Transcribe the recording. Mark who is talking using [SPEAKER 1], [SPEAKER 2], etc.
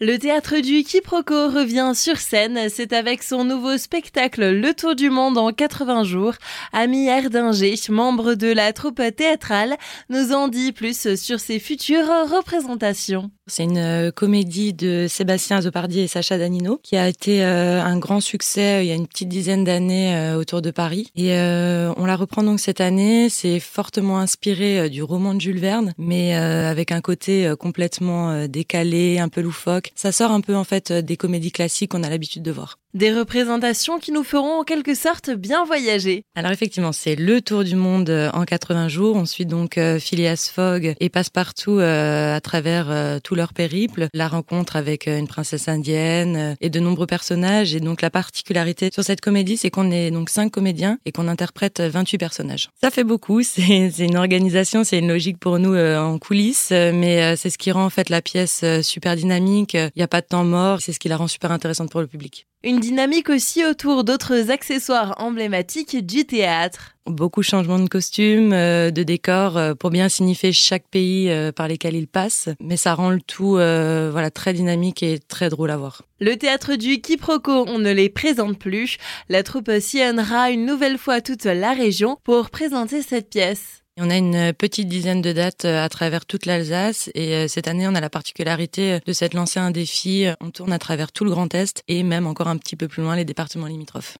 [SPEAKER 1] Le théâtre du Quiproquo revient sur scène. C'est avec son nouveau spectacle Le Tour du Monde en 80 jours. Ami Erdinger, membre de la troupe théâtrale, nous en dit plus sur ses futures représentations.
[SPEAKER 2] C'est une euh, comédie de Sébastien Zopardi et Sacha Danino qui a été euh, un grand succès euh, il y a une petite dizaine d'années autour de Paris. Et on la reprend donc cette année. C'est fortement inspiré du roman de Jules Verne, mais avec un côté complètement décalé, un peu loufoque ça sort un peu en fait des comédies classiques qu'on a l'habitude de voir.
[SPEAKER 1] Des représentations qui nous feront en quelque sorte bien voyager.
[SPEAKER 2] Alors effectivement, c'est le tour du monde euh, en 80 jours. On suit donc euh, Phileas Fogg et Passepartout euh, à travers tout leur périple, la rencontre avec une princesse indienne et de nombreux personnages. Et donc la particularité sur cette comédie, c'est qu'on est donc cinq comédiens et qu'on interprète 28 personnages. Ça fait beaucoup, c'est une organisation, c'est une logique pour nous en coulisses, mais c'est ce qui rend en fait la pièce super dynamique. Il n'y a pas de temps mort, c'est ce qui la rend super intéressante pour le public.
[SPEAKER 1] Une dynamique aussi autour d'autres accessoires emblématiques du théâtre.
[SPEAKER 2] Beaucoup de changements de costumes, euh, de décors euh, pour bien signifier chaque pays euh, par lesquels il passe, mais ça rend le tout voilà très dynamique et très drôle à voir.
[SPEAKER 1] Le théâtre du quiproquo, on ne les présente plus. La troupe sillonnera une nouvelle fois toute la région pour présenter cette pièce.
[SPEAKER 2] On a une petite dizaine de dates euh, à travers toute l'Alsace et euh, cette année on a la particularité de s'être lancé un défi. On tourne à travers tout le Grand Est et même encore un petit peu plus loin les départements limitrophes.